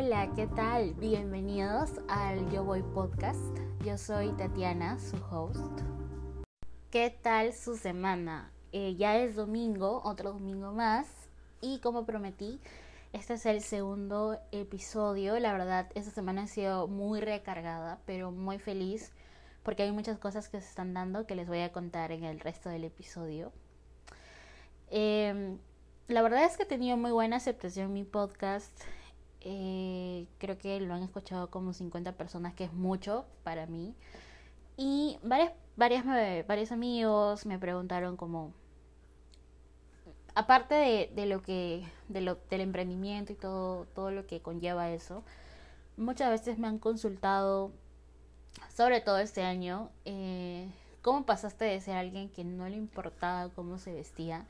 Hola, ¿qué tal? Bienvenidos al Yo Voy Podcast. Yo soy Tatiana, su host. ¿Qué tal su semana? Eh, ya es domingo, otro domingo más. Y como prometí, este es el segundo episodio. La verdad, esta semana ha sido muy recargada, pero muy feliz porque hay muchas cosas que se están dando que les voy a contar en el resto del episodio. Eh, la verdad es que he tenido muy buena aceptación mi podcast. Eh, creo que lo han escuchado como 50 personas, que es mucho para mí. Y varias, varias, varios amigos me preguntaron como, aparte de, de lo que, de lo, del emprendimiento y todo, todo lo que conlleva eso, muchas veces me han consultado, sobre todo este año, eh, cómo pasaste de ser alguien que no le importaba cómo se vestía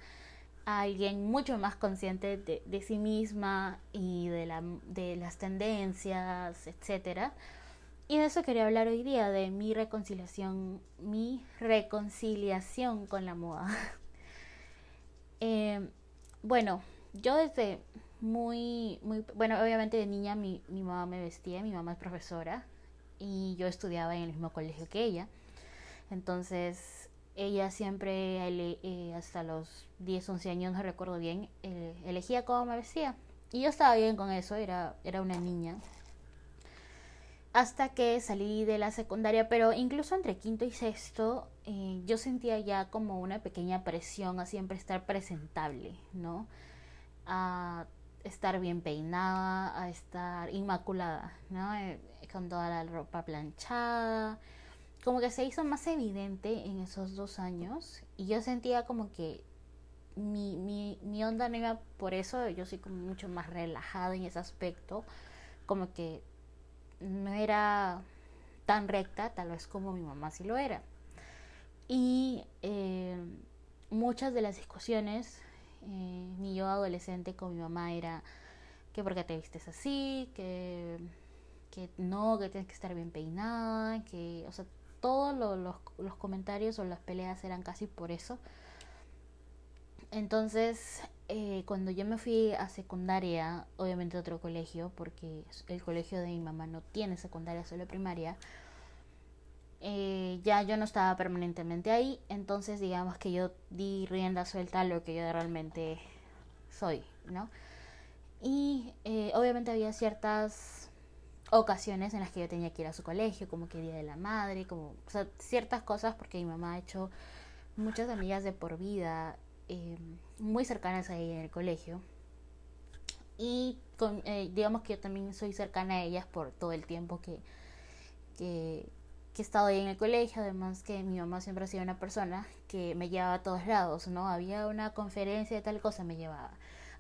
alguien mucho más consciente de, sí misma y de, la, de las tendencias, etcétera. Y de eso quería hablar hoy día, de mi reconciliación, mi reconciliación con la moda. eh, bueno, yo desde muy, muy, bueno, obviamente de niña mi, mi mamá me vestía, mi mamá es profesora y yo estudiaba en el mismo colegio que ella. Entonces, ella siempre, eh, hasta los 10, 11 años, no recuerdo bien, eh, elegía cómo me vestía. Y yo estaba bien con eso, era, era una niña. Hasta que salí de la secundaria, pero incluso entre quinto y sexto, eh, yo sentía ya como una pequeña presión a siempre estar presentable, ¿no? A estar bien peinada, a estar inmaculada, ¿no? con toda la ropa planchada, como que se hizo más evidente en esos dos años y yo sentía como que mi, mi, mi onda no iba por eso, yo soy como mucho más relajada en ese aspecto, como que no era tan recta, tal vez como mi mamá sí lo era. Y eh, muchas de las discusiones, eh, mi yo adolescente con mi mamá era que porque te vistes así, que, que no, que tienes que estar bien peinada, que, o sea, todos los, los, comentarios o las peleas eran casi por eso. Entonces, eh, cuando yo me fui a secundaria, obviamente a otro colegio, porque el colegio de mi mamá no tiene secundaria, solo primaria, eh, ya yo no estaba permanentemente ahí, entonces digamos que yo di rienda suelta a lo que yo realmente soy, ¿no? Y eh, obviamente había ciertas ocasiones en las que yo tenía que ir a su colegio, como que Día de la Madre, como o sea, ciertas cosas, porque mi mamá ha hecho muchas amigas de por vida eh, muy cercanas a ella en el colegio. Y con, eh, digamos que yo también soy cercana a ellas por todo el tiempo que, que, que he estado ahí en el colegio. Además que mi mamá siempre ha sido una persona que me llevaba a todos lados, ¿no? Había una conferencia de tal cosa, me llevaba.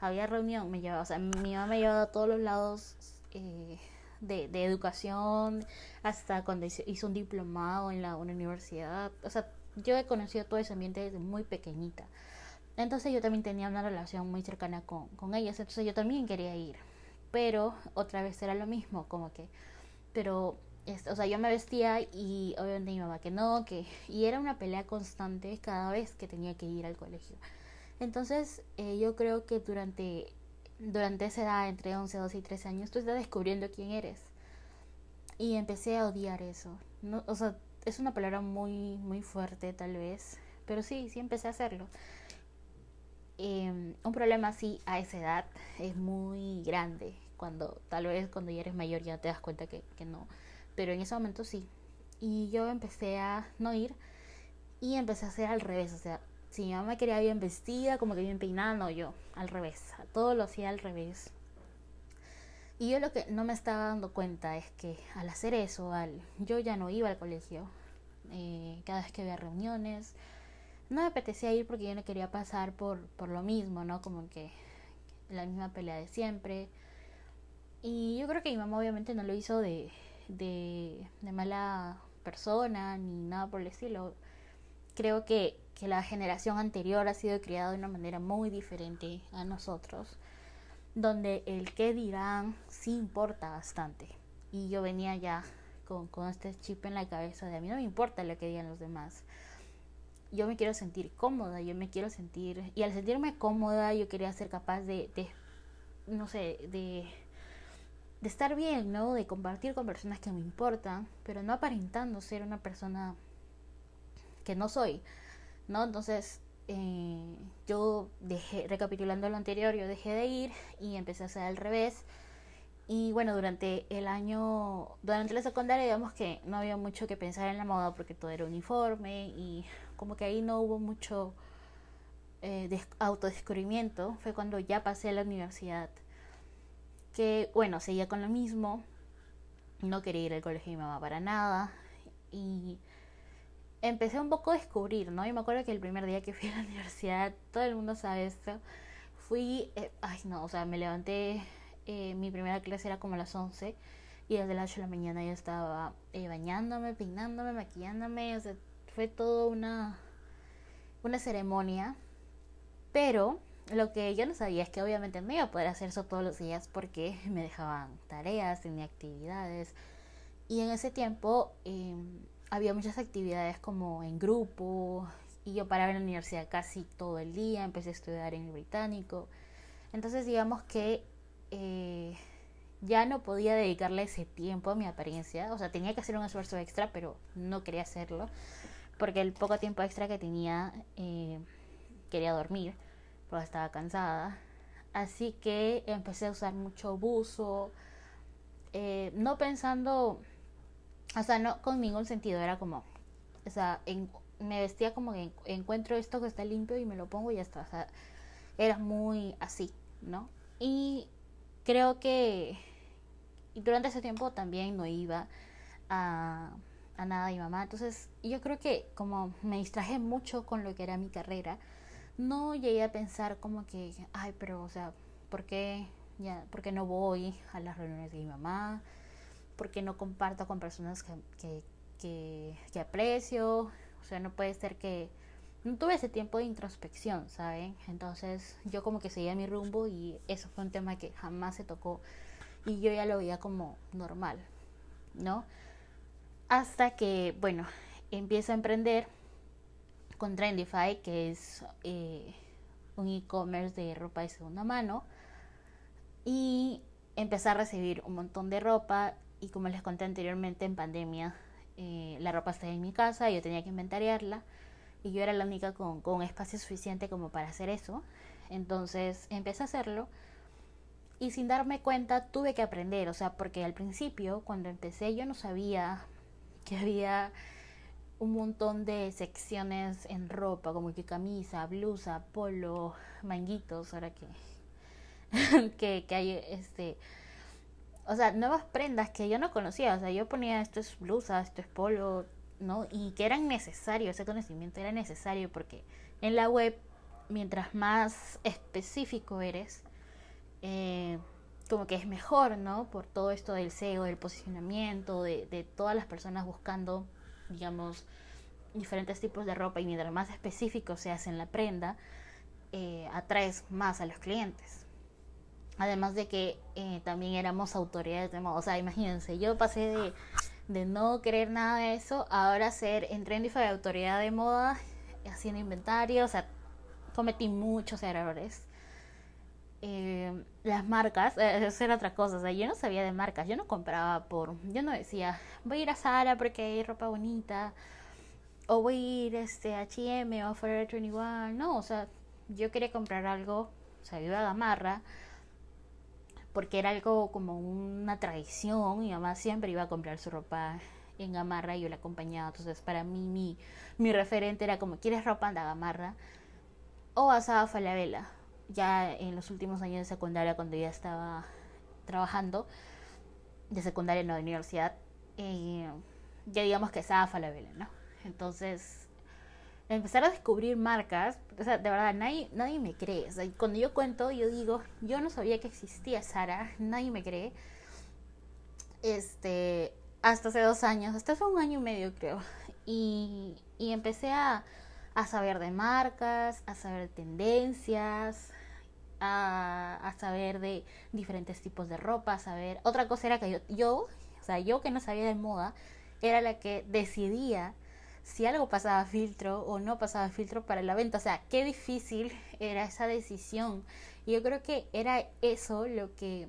Había reunión, me llevaba. O sea, mi mamá me llevaba a todos los lados. Eh, de, de educación, hasta cuando hizo un diplomado en la universidad. O sea, yo he conocido todo ese ambiente desde muy pequeñita. Entonces yo también tenía una relación muy cercana con, con ellas, entonces yo también quería ir. Pero otra vez era lo mismo, como que, pero, o sea, yo me vestía y obviamente mi mamá que no, que, y era una pelea constante cada vez que tenía que ir al colegio. Entonces eh, yo creo que durante durante esa edad, entre 11, 12 y 13 años, tú estás descubriendo quién eres. Y empecé a odiar eso. No, o sea, es una palabra muy, muy fuerte tal vez, pero sí, sí empecé a hacerlo. Em, un problema así a esa edad es muy grande. Cuando tal vez cuando ya eres mayor ya te das cuenta que, que no. Pero en ese momento sí. Y yo empecé a no ir y empecé a hacer al revés. O sea, si mi mamá quería bien vestida, como que bien peinada, no, yo al revés, todo lo hacía al revés. Y yo lo que no me estaba dando cuenta es que al hacer eso, al, yo ya no iba al colegio. Eh, cada vez que había reuniones, no me apetecía ir porque yo no quería pasar por, por lo mismo, ¿no? Como que la misma pelea de siempre. Y yo creo que mi mamá obviamente no lo hizo de, de, de mala persona ni nada por el estilo. Creo que que la generación anterior ha sido criada de una manera muy diferente a nosotros, donde el qué dirán sí importa bastante. Y yo venía ya con, con este chip en la cabeza de a mí no me importa lo que digan los demás. Yo me quiero sentir cómoda, yo me quiero sentir, y al sentirme cómoda yo quería ser capaz de, de no sé, de de estar bien, ¿no? De compartir con personas que me importan, pero no aparentando ser una persona que no soy, ¿no? Entonces, eh, yo dejé, recapitulando lo anterior, yo dejé de ir y empecé a hacer al revés. Y bueno, durante el año, durante la secundaria, digamos que no había mucho que pensar en la moda porque todo era uniforme y como que ahí no hubo mucho eh, autodescubrimiento. Fue cuando ya pasé a la universidad que, bueno, seguía con lo mismo. No quería ir al colegio de mi mamá para nada. Y empecé un poco a descubrir, ¿no? Y me acuerdo que el primer día que fui a la universidad, todo el mundo sabe esto, fui, eh, ay no, o sea, me levanté, eh, mi primera clase era como a las 11 y desde las 8 de la mañana ya estaba eh, bañándome, peinándome, maquillándome, o sea, fue todo una, una ceremonia, pero lo que yo no sabía es que obviamente no iba a poder hacer eso todos los días porque me dejaban tareas, tenía actividades y en ese tiempo... Había muchas actividades como en grupo y yo paraba en la universidad casi todo el día, empecé a estudiar en el británico. Entonces digamos que eh, ya no podía dedicarle ese tiempo a mi apariencia, o sea, tenía que hacer un esfuerzo extra, pero no quería hacerlo, porque el poco tiempo extra que tenía eh, quería dormir, porque estaba cansada. Así que empecé a usar mucho buzo, eh, no pensando o sea, no con ningún sentido, era como, o sea, me vestía como que encuentro esto que está limpio y me lo pongo y ya está, o sea, era muy así, ¿no? Y creo que durante ese tiempo también no iba a, a nada de mi mamá, entonces yo creo que como me distraje mucho con lo que era mi carrera, no llegué a pensar como que, ay, pero, o sea, ¿por qué, ya, ¿por qué no voy a las reuniones de mi mamá? Porque no comparto con personas que, que, aprecio, o sea, no puede ser que no tuve ese tiempo de introspección, ¿saben? Entonces yo como que seguía mi rumbo y eso fue un tema que jamás se tocó y yo ya lo veía como normal, ¿no? Hasta que, bueno, empiezo a emprender con Trendify, que es eh, un e-commerce de ropa de segunda mano, y empecé a recibir un montón de ropa y como les conté anteriormente en pandemia, eh, la ropa estaba en mi casa, yo tenía que inventariarla y yo era la única con, con espacio suficiente como para hacer eso. Entonces empecé a hacerlo y sin darme cuenta tuve que aprender, o sea, porque al principio cuando empecé yo no sabía que había un montón de secciones en ropa, como que camisa, blusa, polo, manguitos, ahora que, que, que hay este o sea, nuevas prendas que yo no conocía. O sea, yo ponía esto es blusa, esto es polo, ¿no? Y que eran necesarios, ese conocimiento era necesario porque en la web, mientras más específico eres, eh, como que es mejor, ¿no? Por todo esto del SEO, del posicionamiento, de, de todas las personas buscando, digamos, diferentes tipos de ropa y mientras más específico se hace en la prenda, eh, atraes más a los clientes. Además de que eh, también éramos autoridades de moda. O sea, imagínense, yo pasé de, no querer nada de eso ahora ser en Trendify autoridad de moda, haciendo inventario. O sea, cometí muchos errores. Eh, las marcas, eh, eso era otra cosa. O sea, yo no sabía de marcas. Yo no compraba por. Yo no decía, voy a ir a Zara porque hay ropa bonita. O voy a ir este, a HM o a Forever 21. No, o sea, yo quería comprar algo. O sea, iba a Gamarra porque era algo como una tradición. Mi mamá siempre iba a comprar su ropa en Gamarra y yo la acompañaba. Entonces, para mí, mi, mi referente era como: ¿quieres ropa? Anda Gamarra. O a Saba Falabella. Ya en los últimos años de secundaria, cuando ya estaba trabajando, de secundaria no de universidad, eh, ya digamos que Saba Falabella, ¿no? Entonces, empezar a descubrir marcas, o sea, de verdad, nadie, nadie me cree. O sea, cuando yo cuento, yo digo, yo no sabía que existía Sara, nadie me cree. Este, hasta hace dos años, hasta hace un año y medio creo. Y, y empecé a, a saber de marcas, a saber de tendencias, a, a, saber de diferentes tipos de ropa, a saber... Otra cosa era que yo, yo, o sea, yo que no sabía de moda, era la que decidía si algo pasaba filtro o no pasaba filtro para la venta. O sea, qué difícil era esa decisión. Y yo creo que era eso lo que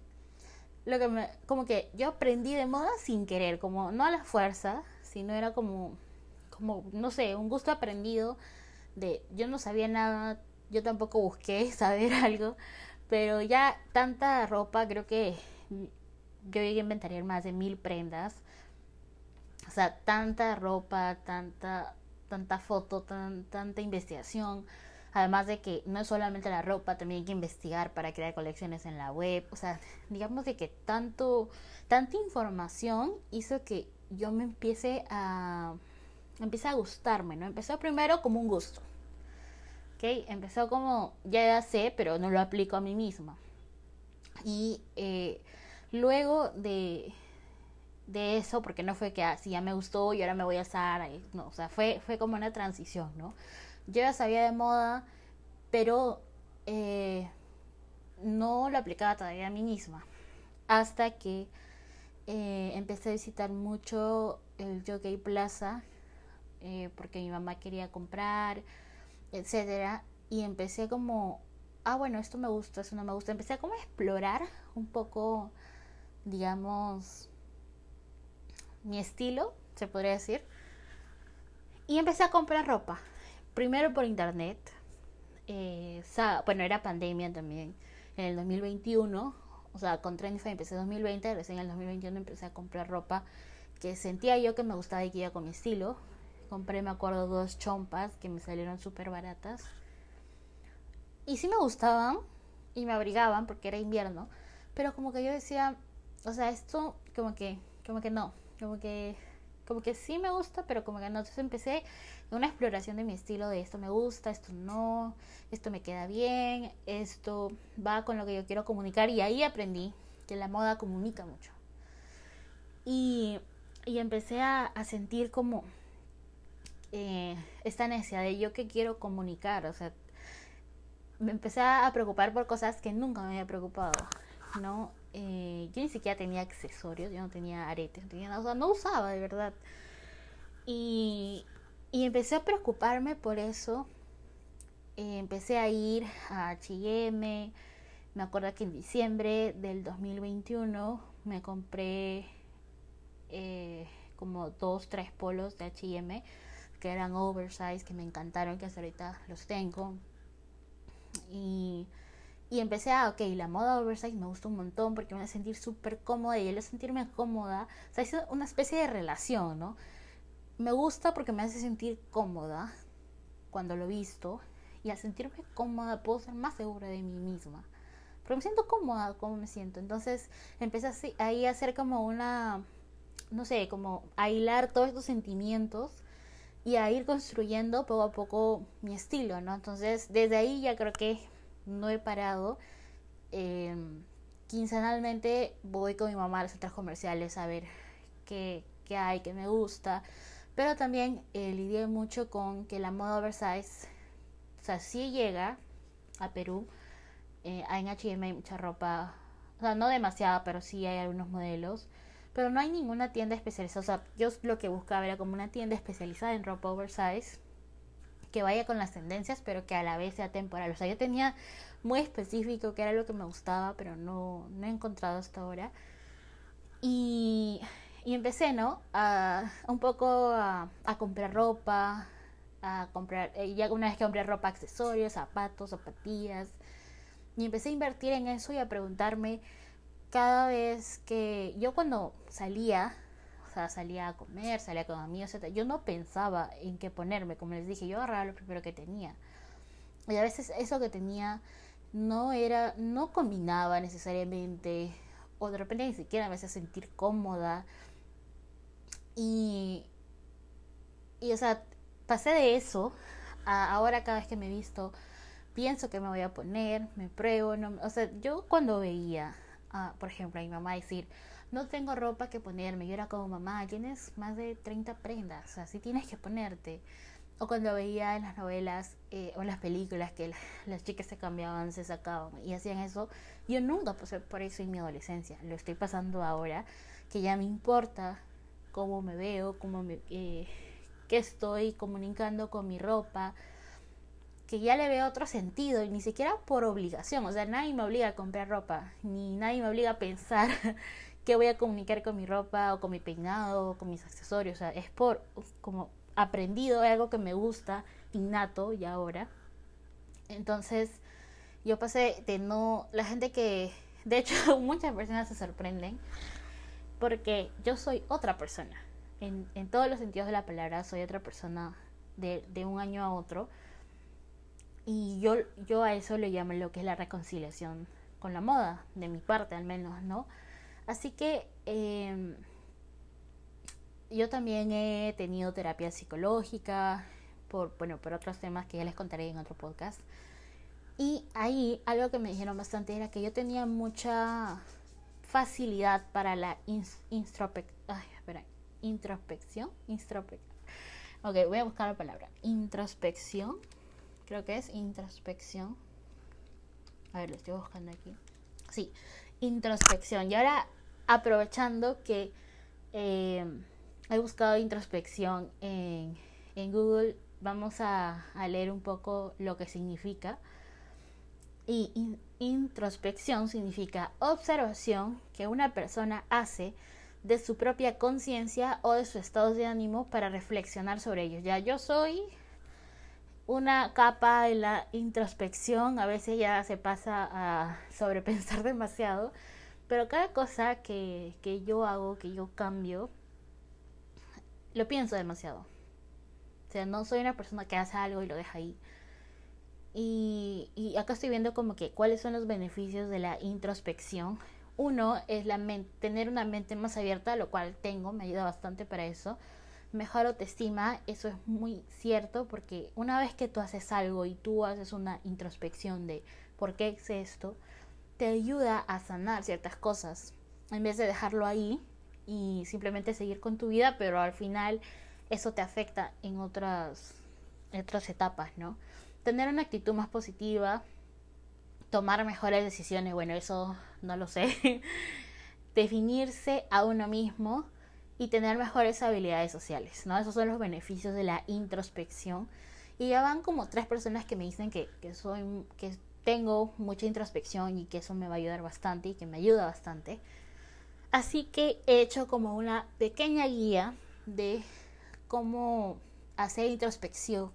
lo que me, como que yo aprendí de moda sin querer, como no a la fuerza, sino era como, como, no sé, un gusto aprendido de, yo no sabía nada, yo tampoco busqué saber algo, pero ya tanta ropa, creo que yo llegué a inventar más de mil prendas, o sea, tanta ropa, tanta, tanta foto, tan, tanta investigación, Además de que no es solamente la ropa, también hay que investigar para crear colecciones en la web. O sea, digamos de que tanto, tanta información hizo que yo me empiece a, empiece a gustarme, ¿no? Empezó primero como un gusto. ¿Ok? Empezó como, ya sé, pero no lo aplico a mí misma. Y eh, luego de, de eso, porque no fue que así ah, ya me gustó y ahora me voy a usar, no, o sea, fue, fue como una transición, ¿no? yo ya sabía de moda, pero eh, no lo aplicaba todavía a mí misma. Hasta que eh, empecé a visitar mucho el Jockey Plaza, eh, porque mi mamá quería comprar, etcétera, y empecé como, ah, bueno, esto me gusta, esto no me gusta. Empecé a como a explorar un poco, digamos, mi estilo, se podría decir. Y empecé a comprar ropa primero por internet. Eh, bueno, era pandemia también. En el 2021, o sea, con Trendify empecé en 2020, recién en el 2021 empecé a comprar ropa que sentía yo que me gustaba y que iba con mi estilo. Compré, me acuerdo, dos chompas que me salieron súper baratas. Y sí me gustaban y me abrigaban porque era invierno. Pero como que yo decía, o sea, esto como que, como que no, como que como que sí me gusta, pero como que no. Entonces empecé una exploración de mi estilo, de esto me gusta, esto no, esto me queda bien, esto va con lo que yo quiero comunicar. Y ahí aprendí que la moda comunica mucho. Y, y empecé a, sentir como eh, esta necesidad de yo que quiero comunicar. O sea, me empecé a preocupar por cosas que nunca me había preocupado, ¿no? Eh, yo ni siquiera tenía accesorios, yo no tenía aretes, no tenía nada, o sea, no usaba de verdad. Y, empecé a preocuparme por eso. Eh, empecé a ir a H&M. Me acuerdo que en diciembre del 2021 me compré eh, como dos, tres polos de H&M que eran oversize, que me encantaron, que hasta ahorita los tengo. Y empecé a, ok, la moda oversize me gusta un montón porque me hace sentir súper cómoda y el sentirme cómoda, o sea, es una especie de relación, ¿no? Me gusta porque me hace sentir cómoda cuando lo visto y al sentirme cómoda puedo ser más segura de mí misma. Pero me siento cómoda como me siento. Entonces empecé ahí a hacer como una, no sé, como a hilar todos estos sentimientos y a ir construyendo poco a poco mi estilo, ¿no? Entonces desde ahí ya creo que no he parado. Em, quincenalmente voy con mi mamá a los centros comerciales a ver qué, hay, qué me gusta. Pero también eh, lidié mucho con que la moda oversize, o sea, sí llega a Perú. Eh, en H&M hay mucha ropa, o sea, no demasiada, pero sí hay algunos modelos. Pero no hay ninguna tienda especializada. O sea, yo lo que buscaba era como una tienda especializada en ropa oversize que vaya con las tendencias, pero que a la vez sea temporal. O sea, yo tenía muy específico que era lo que me gustaba, pero no, no he encontrado hasta ahora. Y, y empecé, ¿no? A, un poco a, a comprar ropa, a comprar, eh, ya una vez que compré ropa, accesorios, zapatos, zapatillas. Y empecé a invertir en eso y a preguntarme cada vez que yo cuando salía salía a comer, salía con amigos, etc. Yo no pensaba en qué ponerme, como les dije, yo agarraba lo primero que tenía. Y a veces eso que tenía no era, no combinaba necesariamente, o de repente ni siquiera me hacía sentir cómoda. Y, y o sea, pasé de eso a ahora cada vez que me he visto, pienso que me voy a poner, me pruebo, no, o sea, yo cuando veía, por ejemplo, a mi mamá decir, no tengo ropa que ponerme. Yo era como, mamá, tienes más de 30 prendas, así tienes que ponerte. O cuando veía en las novelas eh, o en las películas que las chicas se cambiaban, se sacaban y hacían eso, yo nunca pasé por eso en mi adolescencia. Lo estoy pasando ahora, que ya me importa cómo me veo, cómo me, eh, qué estoy comunicando con mi ropa. que ya le veo otro sentido, y ni siquiera por obligación, o sea, nadie me obliga a comprar ropa, ni nadie me obliga a pensar qué voy a comunicar con mi ropa o con mi peinado o con mis accesorios, o sea, es por como aprendido, algo que me gusta, innato y ahora. Entonces, yo pasé de no, la gente que, de hecho, muchas personas se sorprenden porque yo soy otra persona. En, en todos los sentidos de la palabra, soy otra persona de, de un año a otro. Y yo, yo a eso le llamo lo que es la reconciliación con la moda, de mi parte al menos, ¿no? Así que em, yo también he tenido terapia psicológica, por, bueno, por otros temas que ya les contaré en otro podcast. Y ahí algo que me dijeron bastante era que yo tenía mucha facilidad para la introspección. Ok, voy a buscar la palabra. Introspección. Creo que es introspección. A ver, lo estoy buscando aquí. Sí, introspección. Y ahora, aprovechando que eh, he buscado introspección en, en Google, vamos a, leer un poco lo que significa. Y introspección significa observación que una persona hace de su propia conciencia o de su estado de ánimo para reflexionar sobre ellos. Ya yo soy una capa en la introspección, a veces ya se pasa a sobrepensar demasiado, pero cada cosa que, que yo hago, que yo cambio, lo pienso demasiado. O sea, no soy una persona que hace algo y lo deja ahí. Y, y acá estoy viendo como que cuáles son los beneficios de la introspección uno es la tener una mente más abierta, lo cual tengo, me ayuda bastante para eso. Mejor autoestima, eso es muy cierto porque una vez que tú haces algo y tú haces una introspección de por qué es esto, te ayuda a sanar ciertas cosas en vez de dejarlo ahí y simplemente seguir con tu vida, pero al final eso te afecta en otras, en otras etapas, ¿no? Tener una actitud más positiva, tomar mejores decisiones, bueno, eso no lo sé. Definirse a uno mismo y tener mejores habilidades sociales, ¿no? Esos son los beneficios de la introspección. Y ya van como tres personas que me dicen que, que soy, que tengo mucha introspección y que eso me va a ayudar bastante y que me ayuda bastante. Así que he hecho como una pequeña guía de cómo hacer introspección.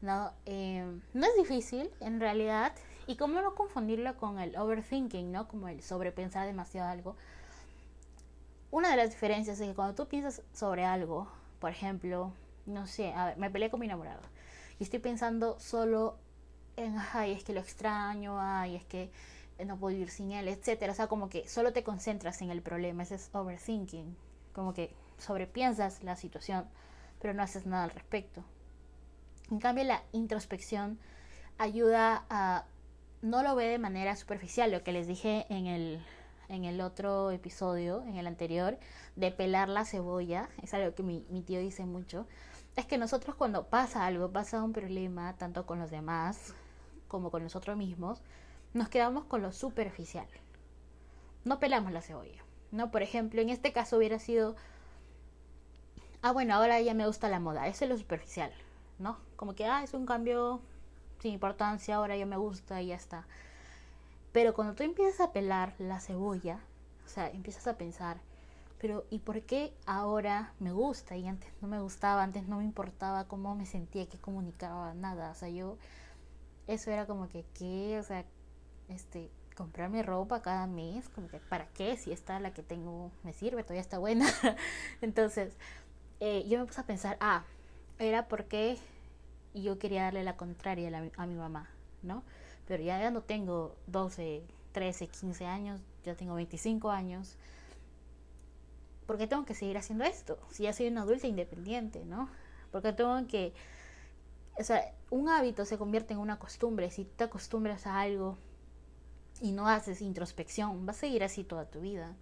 ¿no? Eh, no es difícil, en realidad. Y cómo no confundirlo con el overthinking, ¿no? Como el sobrepensar demasiado algo. Una de las diferencias es que cuando tú piensas sobre algo, por ejemplo, no sé, a ver, me peleé con mi enamorado y estoy pensando solo en, ay, es que lo extraño, ay, es que no puedo vivir sin él, etcétera. O sea, como que solo te concentras en el problema, ese es overthinking, como que sobrepiensas la situación, pero no haces nada al respecto. En cambio, la introspección ayuda a no lo ve de manera superficial, lo que les dije en el, en el otro episodio, en el anterior, de pelar la cebolla, es algo que mi, mi tío dice mucho, es que nosotros cuando pasa algo, pasa un problema, tanto con los demás como con nosotros mismos, nos quedamos con lo superficial. No pelamos la cebolla. ¿no? Por ejemplo, en este caso hubiera sido, ah, bueno, ahora ya me gusta la moda, eso es lo superficial, ¿no? Como que, ah, es un cambio sin importancia, ahora ya me gusta y ya está. Pero cuando tú empiezas a pelar la cebolla, o sea, empiezas a pensar, pero ¿y por qué ahora me gusta y antes no me gustaba, antes no me importaba cómo me sentía, que comunicaba, nada? O sea, yo, eso era como que, ¿qué? O sea, este, comprarme ropa cada mes, como que, ¿para qué? Si esta la que tengo me sirve, todavía está buena. Entonces, eh, yo me puse a pensar, ah, era porque yo quería darle la contraria a, mi mamá, ¿no? Pero ya, ya no tengo 12, 13, 15 años, ya tengo 25 años. ¿Por qué tengo que seguir haciendo esto? Si ya soy una adulta independiente, ¿no? Porque tengo que... O sea, un hábito se convierte en una costumbre. Si te acostumbras a algo y no haces introspección, vas a seguir así toda tu vida.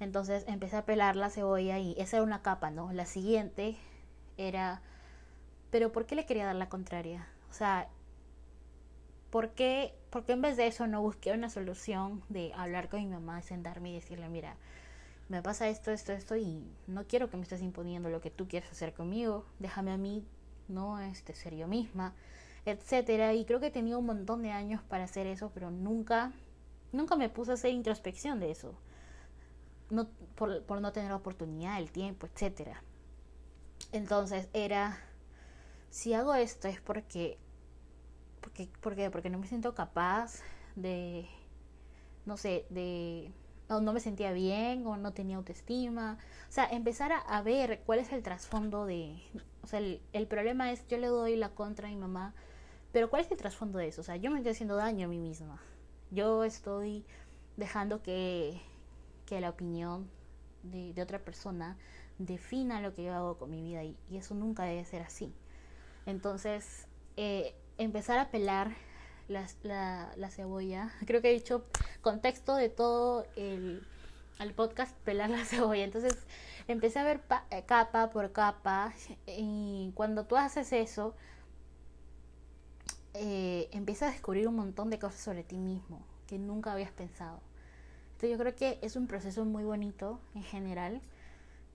Entonces empecé a pelar la cebolla y esa era una capa, ¿no? La siguiente era pero ¿por qué le quería dar la contraria? O sea, ¿por qué, ¿por qué en vez de eso no busqué una solución de hablar con mi mamá, sentarme y decirle, mira, me pasa esto, esto, esto y no quiero que me estés imponiendo lo que tú quieres hacer conmigo, déjame a mí, no este, ser yo misma, etcétera. Y creo que he tenido un montón de años para hacer eso, pero nunca, nunca me puse a hacer introspección de eso. No, por, por no tener la oportunidad, el tiempo, etcétera. Entonces era, si hago esto es porque, porque, porque, porque no me siento capaz de, no sé, de o no me sentía bien o no tenía autoestima. O sea, empezar a, ver cuál es el trasfondo de... O sea, el, el, problema es, yo le doy la contra a mi mamá, pero ¿cuál es el trasfondo de eso? O sea, yo me estoy haciendo daño a mí misma. Yo estoy dejando que, que la opinión de, de, otra persona defina lo que yo hago con mi vida y, y eso nunca debe ser así. Entonces, eh, empezar a pelar la, la, la, cebolla. Creo que he dicho contexto de todo el, el podcast, pelar la cebolla. Entonces empecé a ver eh, capa por capa y cuando tú haces eso, eh, empiezas a descubrir un montón de cosas sobre ti mismo que nunca habías pensado. Entonces yo creo que es un proceso muy bonito en general.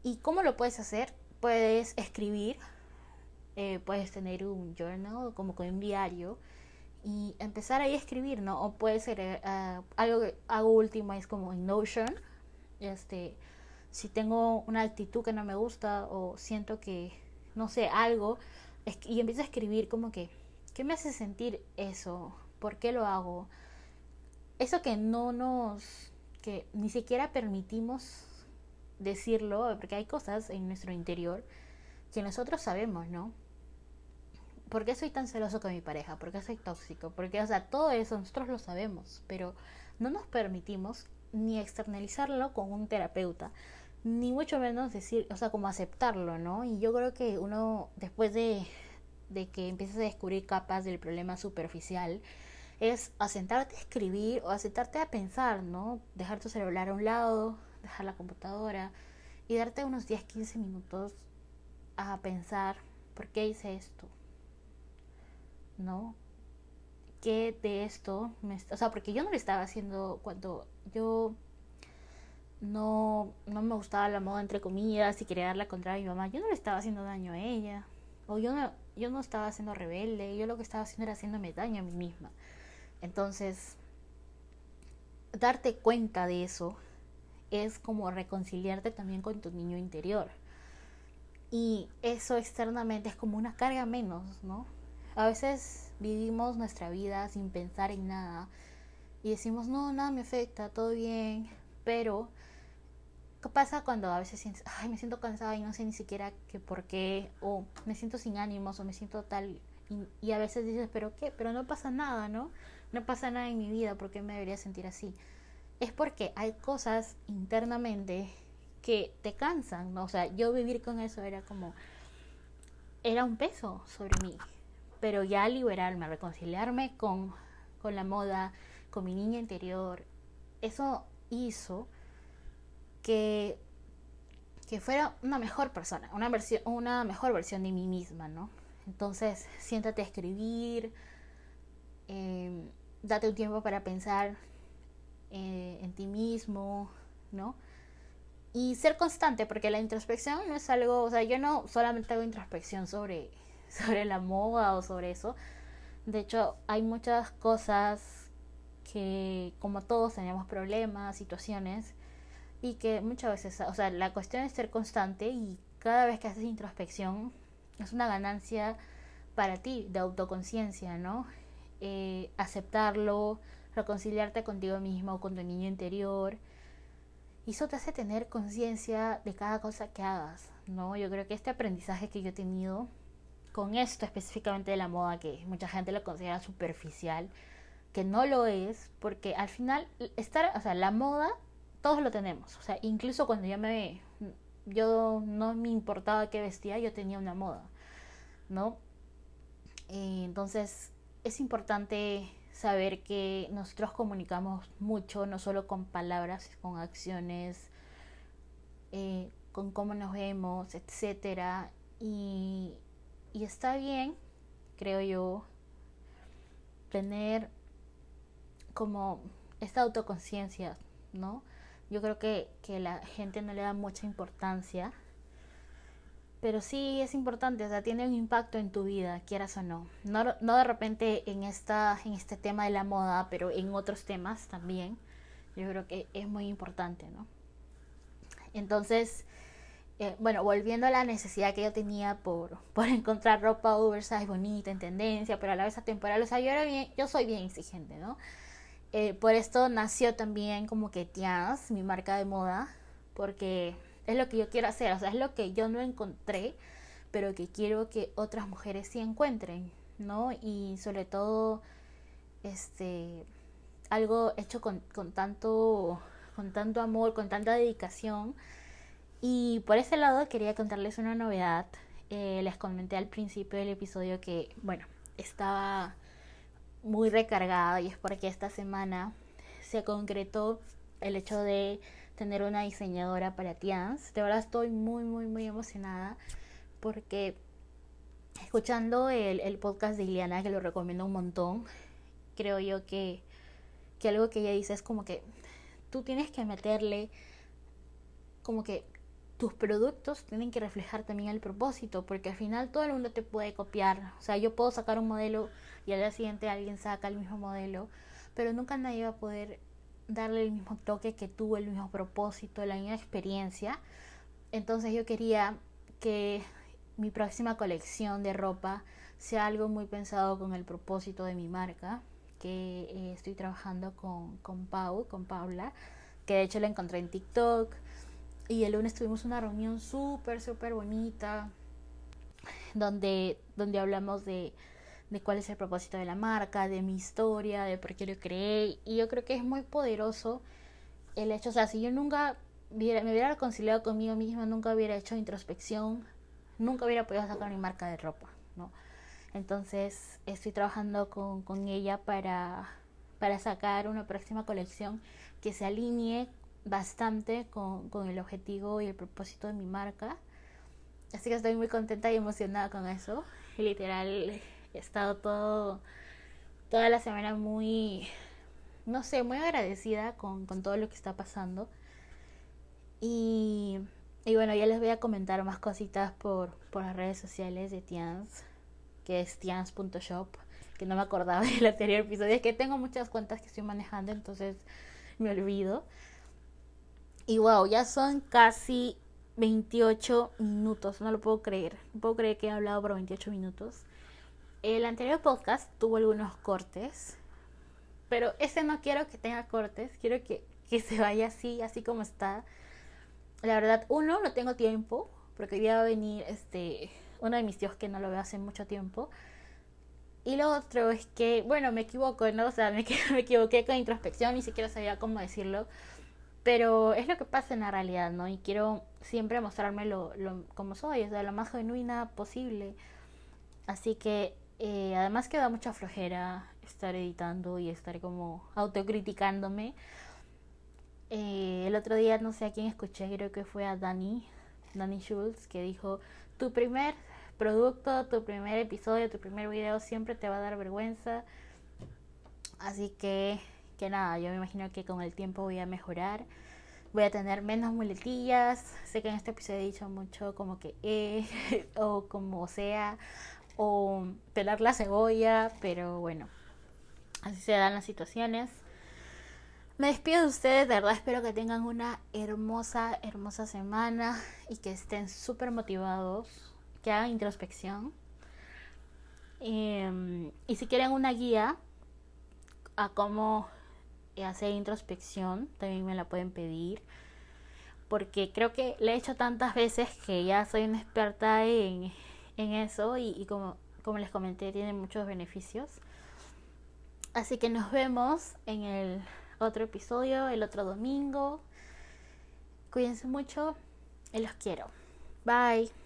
¿Y cómo lo puedes hacer? Puedes escribir, eh, puedes tener un journal como con un diario y empezar ahí a escribir, ¿no? O puede ser uh, algo que hago último es como en Notion, este, si tengo una actitud que no me gusta o siento que, no sé, algo, y empiezo a escribir como que, ¿qué me hace sentir eso? ¿Por qué lo hago? Eso que no nos, que ni siquiera permitimos decirlo, porque hay cosas en nuestro interior que nosotros sabemos, ¿no? ¿Por qué soy tan celoso con mi pareja? ¿Por qué soy tóxico? Porque, o sea, todo eso nosotros lo sabemos, pero no nos permitimos ni externalizarlo con un terapeuta, ni mucho menos decir, o sea, como aceptarlo, ¿no? Y yo creo que uno, después de, de que empieces a descubrir capas del problema superficial, es asentarte a escribir o asentarte a pensar, ¿no? Dejar tu celular a un lado, dejar la computadora y darte unos 10, 15 minutos a pensar, ¿por qué hice esto? ¿No? ¿Qué de esto? Me, o sea, porque yo no le estaba haciendo cuando yo no, no me gustaba la moda entre comillas y quería darla contra mi mamá, yo no le estaba haciendo daño a ella. O yo no, yo no estaba siendo rebelde, yo lo que estaba haciendo era haciéndome daño a mí misma. Entonces, darte cuenta de eso es como reconciliarte también con tu niño interior. Y eso externamente es como una carga menos, ¿no? A veces vivimos nuestra vida sin pensar en nada y decimos, no, nada me afecta, todo bien, pero ¿qué pasa cuando a veces sientes, ay, me siento cansada y no sé ni siquiera qué por qué, o me siento sin ánimos, o me siento tal, y, y, a veces dices, pero qué, pero no pasa nada, ¿no? No pasa nada en mi vida, ¿por qué me debería sentir así? Es porque hay cosas internamente que te cansan, ¿no? O sea, yo vivir con eso era como, era un peso sobre mí, pero ya liberarme, reconciliarme con, con la moda, con mi niña interior, eso hizo que, que fuera una mejor persona, una, versión, una mejor versión de mí misma, ¿no? Entonces, siéntate a escribir, eh, date un tiempo para pensar eh, en ti mismo, ¿no? Y ser constante, porque la introspección no es algo, o sea, yo no solamente hago introspección sobre sobre la moda o sobre eso. De hecho, hay muchas cosas que, como todos, tenemos problemas, situaciones, y que muchas veces, o sea, la cuestión es ser constante y cada vez que haces introspección es una ganancia para ti de autoconciencia, ¿no? Eh, aceptarlo, reconciliarte contigo mismo, con tu niño interior. Y eso te hace tener conciencia de cada cosa que hagas, ¿no? Yo creo que este aprendizaje que yo he tenido con esto específicamente de la moda, que mucha gente lo considera superficial, que no lo es, porque al final, estar, o sea, la moda, todos lo tenemos. O sea, incluso cuando yo me, yo no me importaba qué vestía, yo tenía una moda, ¿no? entonces, es importante saber que nosotros comunicamos mucho, no solo con palabras, con acciones, eh, con cómo nos vemos, etcétera. Y, y está bien, creo yo, tener como esta autoconciencia, ¿no? Yo creo que, que la gente no le da mucha importancia pero sí es importante, o sea, tiene un impacto en tu vida, quieras o no. No, no de repente en, esta, en este tema de la moda, pero en otros temas también. Yo creo que es muy importante, ¿no? Entonces, eh, bueno, volviendo a la necesidad que yo tenía por, por encontrar ropa oversize bonita, en tendencia, pero a la vez atemporal, o sea, yo, era bien, yo soy bien exigente, ¿no? Eh, por esto nació también como que Tias, mi marca de moda, porque es lo que yo quiero hacer, o sea, es lo que yo no encontré, pero que quiero que otras mujeres sí encuentren, ¿no? Y sobre todo, este, algo hecho con, con tanto, con tanto amor, con tanta dedicación. Y por ese lado quería contarles una novedad. Eh, les comenté al principio del episodio que, bueno, estaba muy recargada y es porque esta semana se concretó el hecho de tener una diseñadora para Tians. De verdad estoy muy, muy, muy emocionada porque escuchando el, podcast de Iliana, que lo recomiendo un montón, creo yo que, que algo que ella dice es como que tú tienes que meterle como que tus productos tienen que reflejar también el propósito, porque al final todo el mundo te puede copiar. O sea, yo puedo sacar un modelo y al día siguiente alguien saca el mismo modelo, pero nunca nadie va a poder darle el mismo toque que tuvo, el mismo propósito, la misma experiencia. Entonces yo quería que mi próxima colección de ropa sea algo muy pensado con el propósito de mi marca, que eh, estoy trabajando con, con Pau, con Paula, que de hecho la encontré en TikTok. Y el lunes tuvimos una reunión súper, súper bonita, donde, donde hablamos de, de cuál es el propósito de la marca, de mi historia, de por qué lo creé. Y yo creo que es muy poderoso el hecho, o sea, si yo nunca hubiera, me hubiera reconciliado conmigo misma, nunca hubiera hecho introspección, nunca hubiera podido sacar mi marca de ropa, ¿no? Entonces estoy trabajando con, con ella para, para sacar una próxima colección que se alinee bastante con, con el objetivo y el propósito de mi marca. Así que estoy muy contenta y emocionada con eso. Literal, He estado todo, toda la semana muy, no sé, muy agradecida con, con todo lo que está pasando. Y, y, bueno, ya les voy a comentar más cositas por, por las redes sociales de Tians, que es tians.shop, que no me acordaba del anterior episodio. Es que tengo muchas cuentas que estoy manejando, entonces me olvido. Y wow, ya son casi 28 minutos, no lo puedo creer. No puedo creer que he hablado por 28 minutos. El anterior podcast tuvo algunos cortes, pero ese no quiero que tenga cortes, quiero que, que se vaya así, así como está. La verdad, uno, no tengo tiempo, porque hoy va a venir este, uno de mis tíos que no lo veo hace mucho tiempo. Y lo otro es que, bueno, me equivoco, ¿no? O sea, me, me equivoqué con introspección, ni siquiera sabía cómo decirlo. Pero es lo que pasa en la realidad, ¿no? Y quiero siempre mostrarme lo, como soy, o sea, lo más genuina posible. Así que eh, además que da mucha flojera estar editando y estar como autocriticándome. Eh, el otro día no sé a quién escuché, creo que fue a Dani, Dani Schultz, que dijo, tu primer producto, tu primer episodio, tu primer video siempre te va a dar vergüenza. Así que, que nada, yo me imagino que con el tiempo voy a mejorar. Voy a tener menos muletillas. Sé que en este episodio he dicho mucho como que eh, o como sea o pelar la cebolla, pero bueno, así se dan las situaciones. Me despido de ustedes, de verdad espero que tengan una hermosa, hermosa semana y que estén súper motivados, que hagan introspección. Em, y si quieren una guía a cómo hacer introspección, también me la pueden pedir. Porque creo que le he hecho tantas veces que ya soy una experta en, en eso y, como, como les comenté tiene muchos beneficios. Así que nos vemos en el otro episodio, el otro domingo. Cuídense mucho y los quiero. Bye.